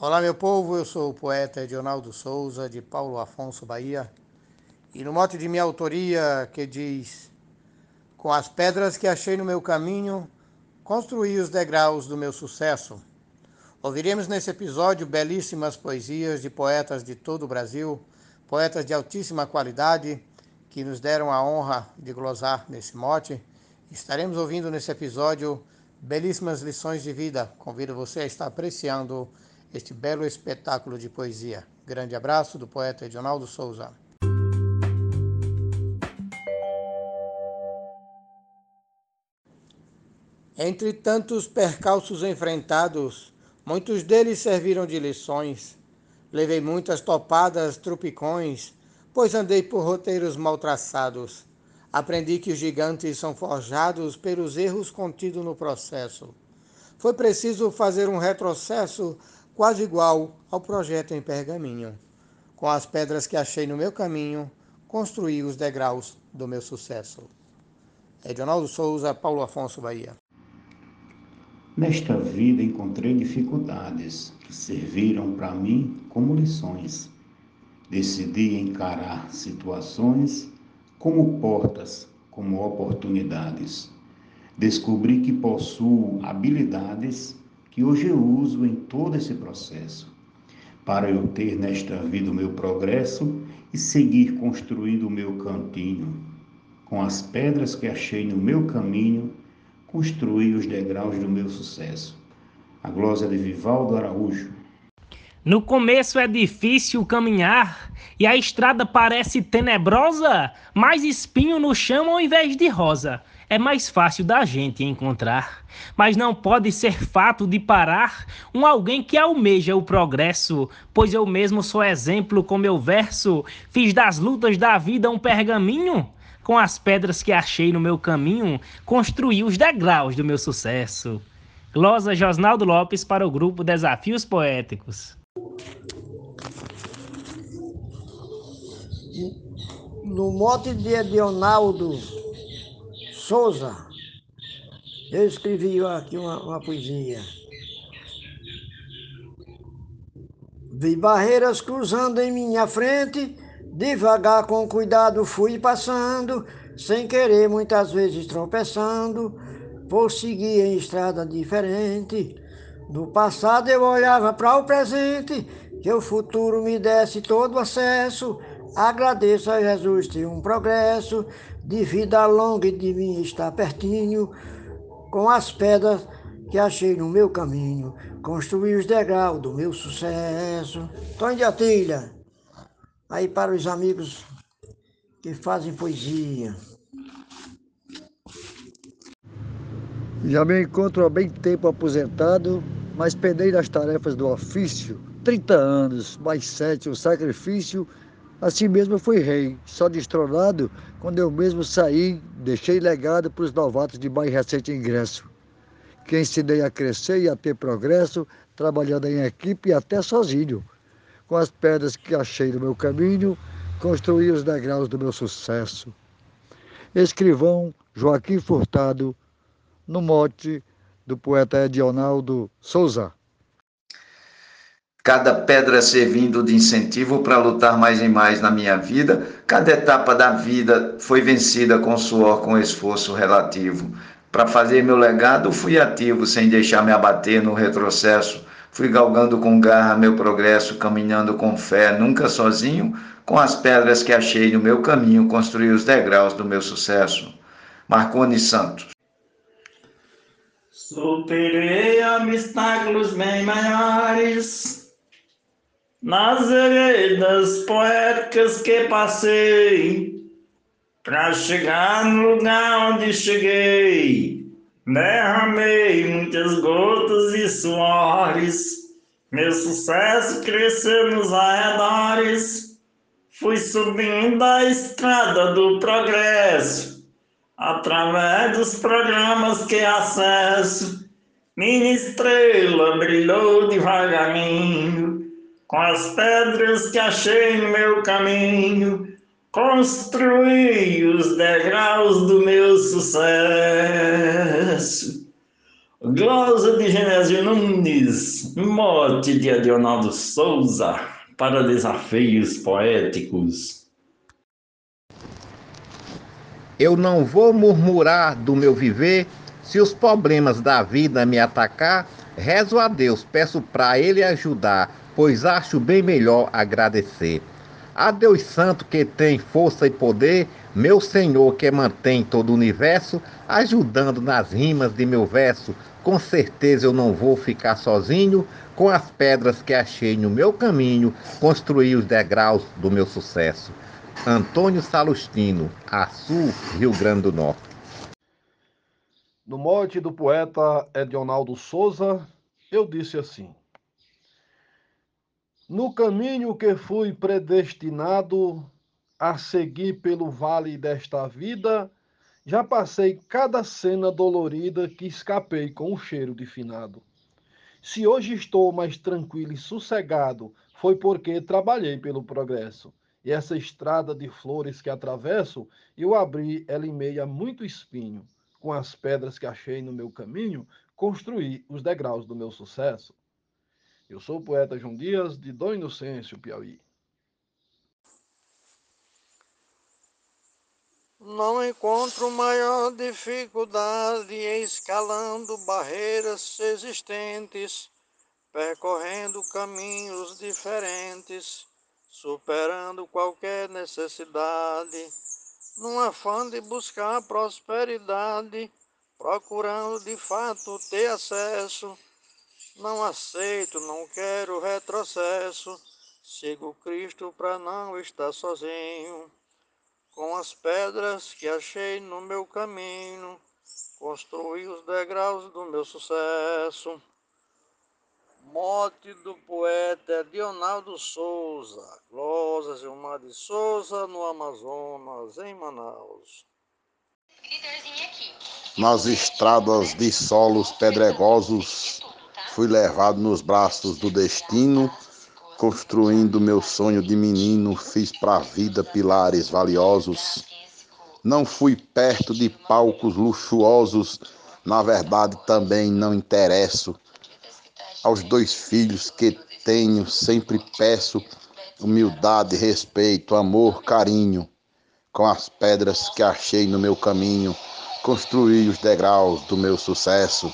Olá, meu povo, eu sou o poeta Edionaldo Souza, de Paulo Afonso, Bahia, e no mote de minha autoria que diz: Com as pedras que achei no meu caminho, construí os degraus do meu sucesso. Ouviremos nesse episódio belíssimas poesias de poetas de todo o Brasil, poetas de altíssima qualidade, que nos deram a honra de glosar nesse mote. Estaremos ouvindo nesse episódio belíssimas lições de vida. Convido você a estar apreciando este belo espetáculo de poesia. Grande abraço do poeta Edionaldo Souza. Entre tantos percalços enfrentados, muitos deles serviram de lições. Levei muitas topadas, trupicões, pois andei por roteiros mal traçados. Aprendi que os gigantes são forjados pelos erros contidos no processo. Foi preciso fazer um retrocesso quase igual ao projeto em pergaminho. Com as pedras que achei no meu caminho, construí os degraus do meu sucesso. Edionaldo Souza, Paulo Afonso, Bahia. Nesta vida encontrei dificuldades que serviram para mim como lições. Decidi encarar situações como portas, como oportunidades. Descobri que possuo habilidades que hoje eu uso em todo esse processo, para eu ter nesta vida o meu progresso e seguir construindo o meu cantinho. Com as pedras que achei no meu caminho, construí os degraus do meu sucesso. A glória de Vivaldo Araújo. No começo é difícil caminhar e a estrada parece tenebrosa, mais espinho no chão ao invés de rosa é mais fácil da gente encontrar. Mas não pode ser fato de parar um alguém que almeja o progresso, pois eu mesmo sou exemplo com meu verso, fiz das lutas da vida um pergaminho. Com as pedras que achei no meu caminho, construí os degraus do meu sucesso. Glosa Josnaldo Lopes para o grupo Desafios Poéticos. No mote de Edionaldo Souza, eu escrevi aqui uma, uma poesia. Vi barreiras cruzando em minha frente, devagar com cuidado fui passando, sem querer muitas vezes tropeçando, por seguir em estrada diferente. No passado eu olhava para o presente, que o futuro me desse todo acesso. Agradeço a Jesus ter um progresso, de vida longa e de mim está pertinho, com as pedras que achei no meu caminho, construí os degraus do meu sucesso. Tony de Atilha, aí para os amigos que fazem poesia. Já me encontro há bem tempo aposentado, mas pendei das tarefas do ofício. 30 anos, mais sete, o sacrifício Assim mesmo fui rei, só destronado quando eu mesmo saí, deixei legado para os novatos de mais recente ingresso. Que ensinei a crescer e a ter progresso, trabalhando em equipe e até sozinho. Com as pedras que achei no meu caminho, construí os degraus do meu sucesso. Escrivão Joaquim Furtado, no mote do poeta Edionaldo Souza cada pedra servindo de incentivo para lutar mais e mais na minha vida, cada etapa da vida foi vencida com suor, com esforço relativo. Para fazer meu legado, fui ativo, sem deixar me abater no retrocesso. Fui galgando com garra meu progresso, caminhando com fé, nunca sozinho, com as pedras que achei no meu caminho, construí os degraus do meu sucesso. Marconi Santos. Superei obstáculos bem maiores nas veredas poéticas que passei, para chegar no lugar onde cheguei, derramei muitas gotas e suores, meu sucesso cresceu nos arredores, fui subindo a estrada do progresso, através dos programas que acesso, minha estrela brilhou devagarinho com as pedras que achei no meu caminho, construí os degraus do meu sucesso. Glosa de Genésio Nunes, mote de Adionaldo Souza, para desafios poéticos. Eu não vou murmurar do meu viver, se os problemas da vida me atacar, rezo a Deus, peço para Ele ajudar, pois acho bem melhor agradecer. A Deus Santo que tem força e poder, meu Senhor que mantém todo o universo, ajudando nas rimas de meu verso, com certeza eu não vou ficar sozinho, com as pedras que achei no meu caminho, construir os degraus do meu sucesso. Antônio Salustino, Açu, Rio Grande do Norte. No mote do poeta Edionaldo Souza, eu disse assim: No caminho que fui predestinado a seguir pelo vale desta vida, já passei cada cena dolorida que escapei com o cheiro de finado. Se hoje estou mais tranquilo e sossegado, foi porque trabalhei pelo progresso. E essa estrada de flores que atravesso, eu abri ela em meio a muito espinho. Com as pedras que achei no meu caminho, construí os degraus do meu sucesso. Eu sou o poeta João Dias, de Dom Inocêncio, Piauí. Não encontro maior dificuldade escalando barreiras existentes, percorrendo caminhos diferentes superando qualquer necessidade, num afã de buscar prosperidade, procurando de fato ter acesso. Não aceito, não quero retrocesso, sigo Cristo para não estar sozinho. Com as pedras que achei no meu caminho, construí os degraus do meu sucesso. Mote do poeta Dionaldo Souza, Glosa Gilmar de Souza, no Amazonas, em Manaus. Nas estradas de solos pedregosos, fui levado nos braços do destino, construindo meu sonho de menino, fiz para a vida pilares valiosos. Não fui perto de palcos luxuosos, na verdade também não interesso aos dois filhos que tenho, sempre peço humildade, respeito, amor, carinho. Com as pedras que achei no meu caminho, construí os degraus do meu sucesso.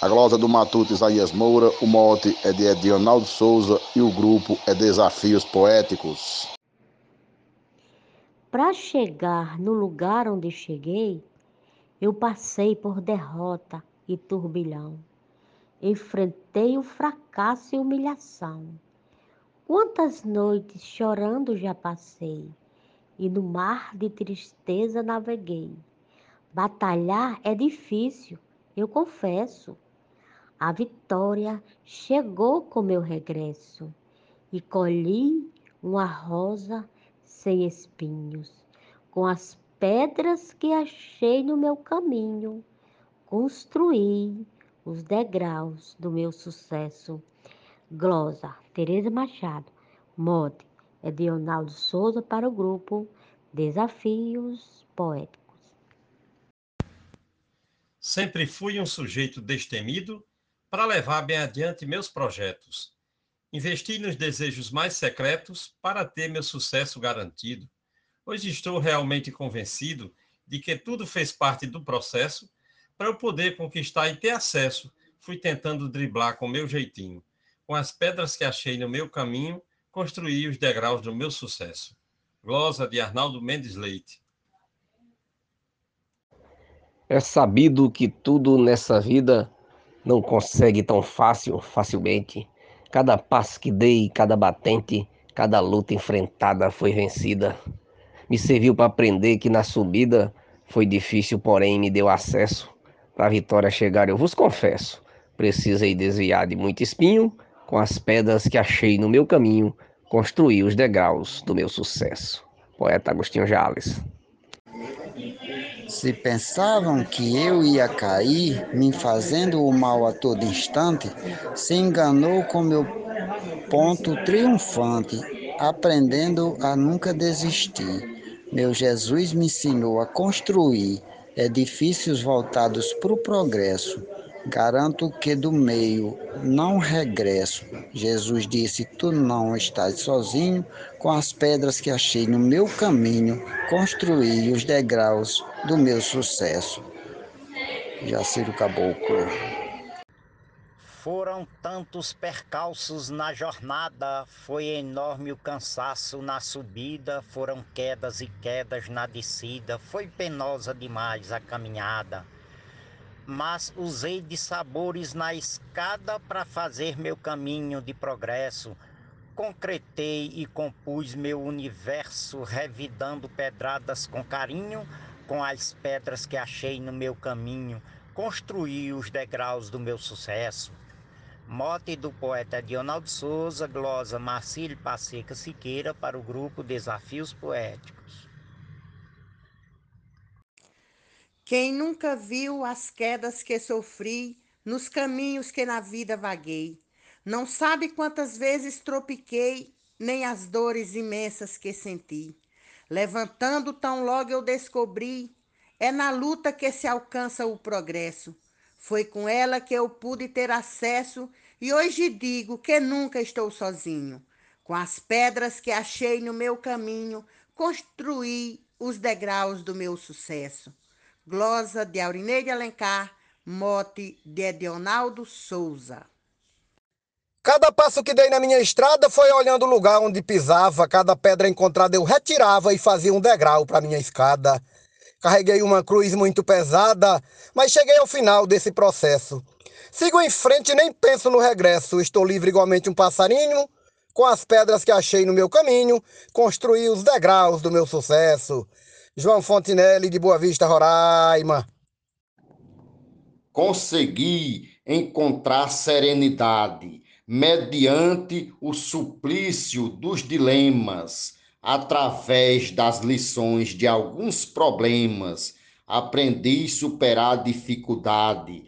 A glosa do Matuto Isaías Moura, o mote é de Edionaldo Souza e o grupo é Desafios Poéticos. Para chegar no lugar onde cheguei, eu passei por derrota e turbilhão. Enfrentei o fracasso e humilhação. Quantas noites chorando já passei, e no mar de tristeza naveguei. Batalhar é difícil, eu confesso. A vitória chegou com meu regresso, e colhi uma rosa sem espinhos, com as pedras que achei no meu caminho. Construí os degraus do meu sucesso. Glosa, Tereza Machado. Mote de Ronaldo Souza para o grupo Desafios Poéticos. Sempre fui um sujeito destemido para levar bem adiante meus projetos. Investi nos desejos mais secretos para ter meu sucesso garantido. Hoje estou realmente convencido de que tudo fez parte do processo para eu poder conquistar e ter acesso, fui tentando driblar com meu jeitinho. Com as pedras que achei no meu caminho, construí os degraus do meu sucesso. Glosa de Arnaldo Mendes Leite. É sabido que tudo nessa vida não consegue tão fácil, facilmente. Cada passo que dei, cada batente, cada luta enfrentada foi vencida. Me serviu para aprender que na subida foi difícil, porém me deu acesso para a vitória chegar, eu vos confesso, precisei desviar de muito espinho, com as pedras que achei no meu caminho, construí os degraus do meu sucesso. Poeta Agostinho Jales. Se pensavam que eu ia cair, me fazendo o mal a todo instante, se enganou com meu ponto triunfante, aprendendo a nunca desistir. Meu Jesus me ensinou a construir edifícios voltados para o progresso, Garanto que do meio não regresso. Jesus disse: Tu não estás sozinho, com as pedras que achei no meu caminho, construí os degraus do meu sucesso. Jaciro Caboclo. Foram tantos percalços na jornada, foi enorme o cansaço na subida, foram quedas e quedas na descida, foi penosa demais a caminhada. Mas usei de sabores na escada para fazer meu caminho de progresso. Concretei e compus meu universo, revidando pedradas com carinho, com as pedras que achei no meu caminho, construí os degraus do meu sucesso. Mote do poeta Dionaldo Souza, glosa Marcílio Passeca Siqueira para o grupo Desafios Poéticos. Quem nunca viu as quedas que sofri nos caminhos que na vida vaguei, não sabe quantas vezes tropiquei, nem as dores imensas que senti. Levantando tão logo eu descobri, é na luta que se alcança o progresso. Foi com ela que eu pude ter acesso e hoje digo que nunca estou sozinho. Com as pedras que achei no meu caminho, construí os degraus do meu sucesso. Glosa de Aurineide Alencar, mote de Edionaldo Souza. Cada passo que dei na minha estrada foi olhando o lugar onde pisava, cada pedra encontrada eu retirava e fazia um degrau para minha escada. Carreguei uma cruz muito pesada, mas cheguei ao final desse processo. Sigo em frente e nem penso no regresso. Estou livre igualmente um passarinho, com as pedras que achei no meu caminho, construí os degraus do meu sucesso. João Fontinelli, de Boa Vista, Roraima. Consegui encontrar serenidade mediante o suplício dos dilemas, através das lições de alguns problemas. Aprendi a superar a dificuldade.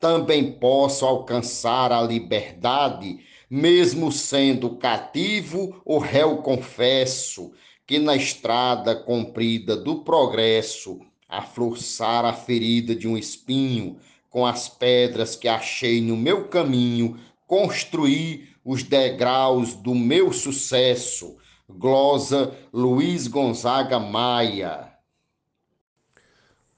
Também posso alcançar a liberdade, mesmo sendo cativo ou réu confesso que na estrada comprida do progresso, a forçar a ferida de um espinho, com as pedras que achei no meu caminho, construí os degraus do meu sucesso. Glosa Luiz Gonzaga Maia.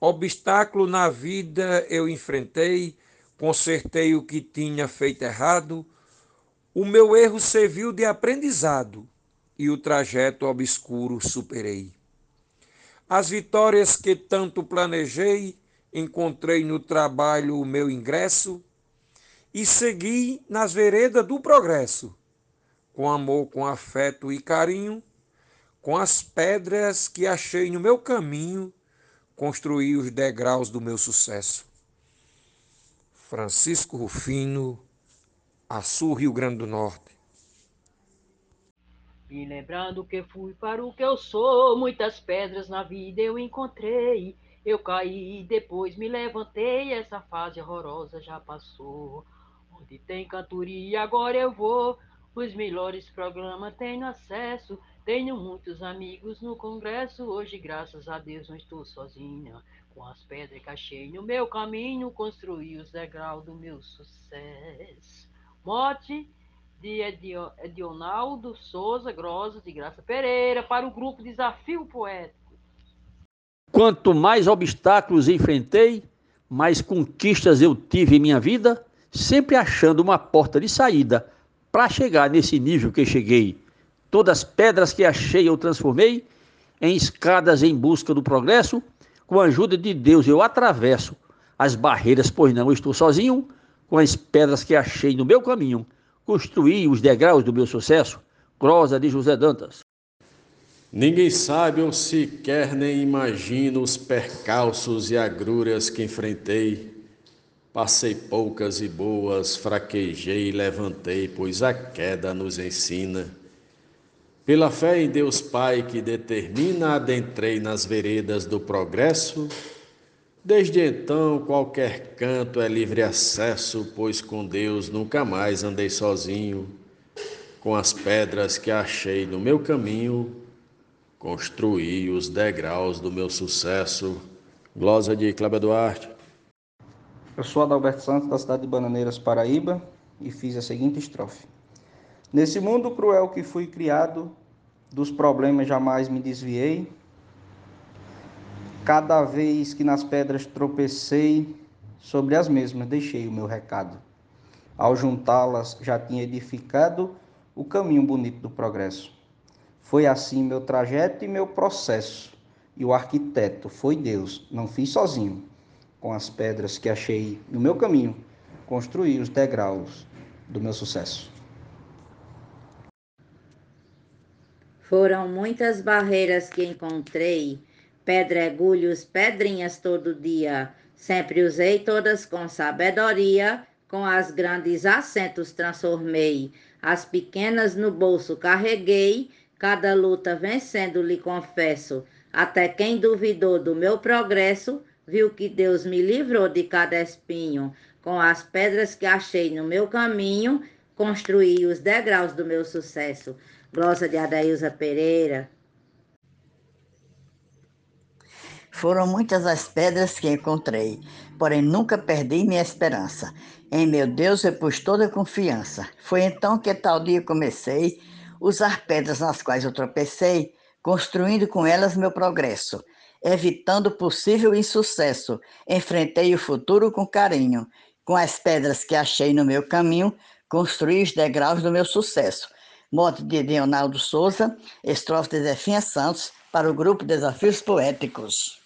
Obstáculo na vida eu enfrentei, consertei o que tinha feito errado. O meu erro serviu de aprendizado e o trajeto obscuro superei. As vitórias que tanto planejei, encontrei no trabalho o meu ingresso e segui nas veredas do progresso, com amor, com afeto e carinho, com as pedras que achei no meu caminho, construí os degraus do meu sucesso. Francisco Rufino, Açu, Rio Grande do Norte. Me lembrando que fui para o que eu sou, muitas pedras na vida eu encontrei. Eu caí, depois me levantei, essa fase horrorosa já passou. Onde tem cantoria, agora eu vou. Os melhores programas tenho acesso. Tenho muitos amigos no congresso. Hoje, graças a Deus, não estou sozinha. Com as pedras que achei no meu caminho, construí os degraus do meu sucesso. Morte de Edionaldo Souza Grosa de Graça Pereira para o grupo Desafio Poético. Quanto mais obstáculos enfrentei, mais conquistas eu tive em minha vida, sempre achando uma porta de saída para chegar nesse nível que cheguei. Todas as pedras que achei eu transformei em escadas em busca do progresso. Com a ajuda de Deus eu atravesso as barreiras, pois não estou sozinho, com as pedras que achei no meu caminho construí os degraus do meu sucesso. Prosa de José Dantas. Ninguém sabe ou sequer nem imagina os percalços e agruras que enfrentei. Passei poucas e boas, fraquejei e levantei, pois a queda nos ensina. Pela fé em Deus Pai que determina, adentrei nas veredas do progresso Desde então, qualquer canto é livre acesso, pois com Deus nunca mais andei sozinho. Com as pedras que achei no meu caminho, construí os degraus do meu sucesso. Glosa de Cláudio Duarte. Eu sou Adalberto Santos, da cidade de Bananeiras, Paraíba, e fiz a seguinte estrofe. Nesse mundo cruel que fui criado, dos problemas jamais me desviei. Cada vez que nas pedras tropecei, sobre as mesmas deixei o meu recado. Ao juntá-las, já tinha edificado o caminho bonito do progresso. Foi assim meu trajeto e meu processo. E o arquiteto foi Deus, não fiz sozinho. Com as pedras que achei no meu caminho, construí os degraus do meu sucesso. Foram muitas barreiras que encontrei, pedregulhos, pedrinhas todo dia. Sempre usei todas com sabedoria, com as grandes assentos transformei. As pequenas no bolso carreguei, cada luta vencendo lhe confesso. Até quem duvidou do meu progresso, viu que Deus me livrou de cada espinho. Com as pedras que achei no meu caminho, construí os degraus do meu sucesso. Glosa de Adailza Pereira. Foram muitas as pedras que encontrei, porém nunca perdi minha esperança. Em meu Deus eu pus toda a confiança. Foi então que tal dia comecei usar pedras nas quais eu tropecei, construindo com elas meu progresso. Evitando possível insucesso, enfrentei o futuro com carinho com as pedras que achei no meu caminho, construí os degraus do meu sucesso. Mote de Leonardo Souza, estrofe de Zefinha Santos, para o grupo Desafios Poéticos.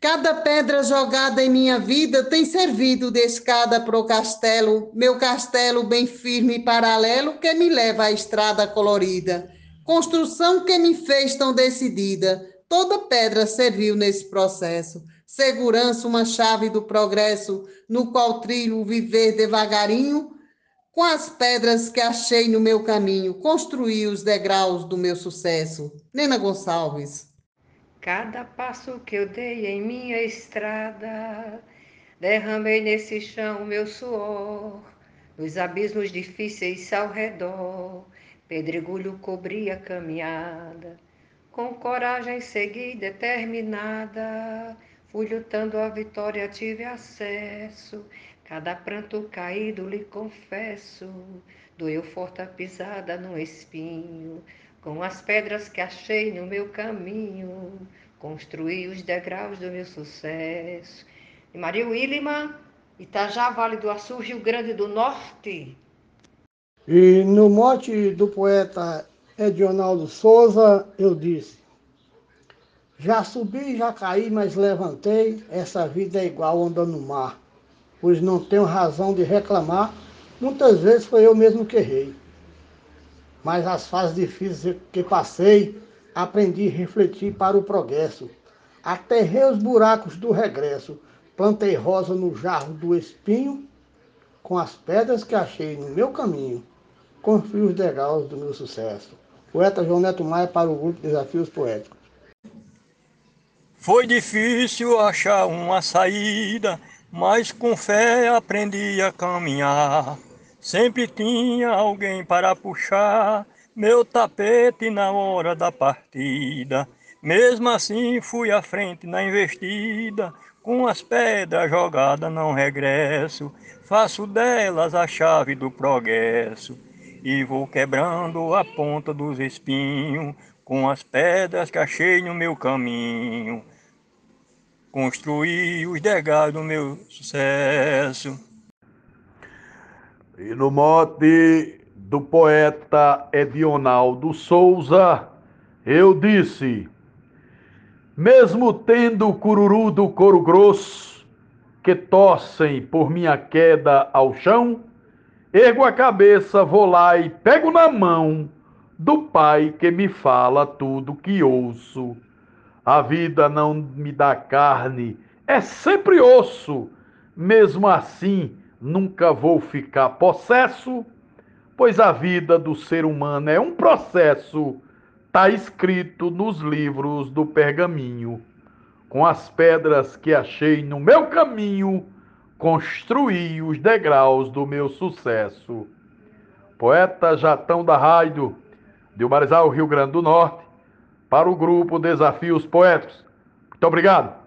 Cada pedra jogada em minha vida tem servido de escada para o castelo, meu castelo bem firme e paralelo que me leva à estrada colorida. Construção que me fez tão decidida, toda pedra serviu nesse processo segurança, uma chave do progresso, no qual trilho viver devagarinho, com as pedras que achei no meu caminho, construí os degraus do meu sucesso. Nena Gonçalves. Cada passo que eu dei em minha estrada, derramei nesse chão meu suor, nos abismos difíceis ao redor, pedregulho cobria a caminhada. Com coragem segui determinada, Fui lutando a vitória, tive acesso. Cada pranto caído lhe confesso. Doeu forte a pisada no espinho. Com as pedras que achei no meu caminho. Construí os degraus do meu sucesso. E Maria Willima, Itajá, Vale do Açu, Rio Grande do Norte. E no mote do poeta Edionaldo Souza, eu disse: já subi, já caí, mas levantei. Essa vida é igual andando no mar, pois não tenho razão de reclamar. Muitas vezes foi eu mesmo que errei. Mas as fases difíceis que passei, aprendi a refletir para o progresso. Aterrei os buracos do regresso, plantei rosa no jarro do espinho, com as pedras que achei no meu caminho, construí os degraus do meu sucesso. Poeta João Neto Maia para o grupo Desafios Poéticos. Foi difícil achar uma saída, mas com fé aprendi a caminhar. Sempre tinha alguém para puxar meu tapete na hora da partida. Mesmo assim fui à frente na investida, com as pedras jogadas não regresso. Faço delas a chave do progresso e vou quebrando a ponta dos espinhos com as pedras que achei no meu caminho construir os degraus do meu sucesso. E no mote do poeta Edionaldo Souza, eu disse: mesmo tendo o cururu do couro grosso, que tossem por minha queda ao chão, ergo a cabeça, vou lá e pego na mão do pai que me fala tudo que ouço. A vida não me dá carne, é sempre osso. Mesmo assim, nunca vou ficar possesso, pois a vida do ser humano é um processo, tá escrito nos livros do pergaminho. Com as pedras que achei no meu caminho, construí os degraus do meu sucesso. Poeta Jatão da Raido, de Marizal, Rio Grande do Norte, para o grupo Desafios Poéticos. Muito obrigado.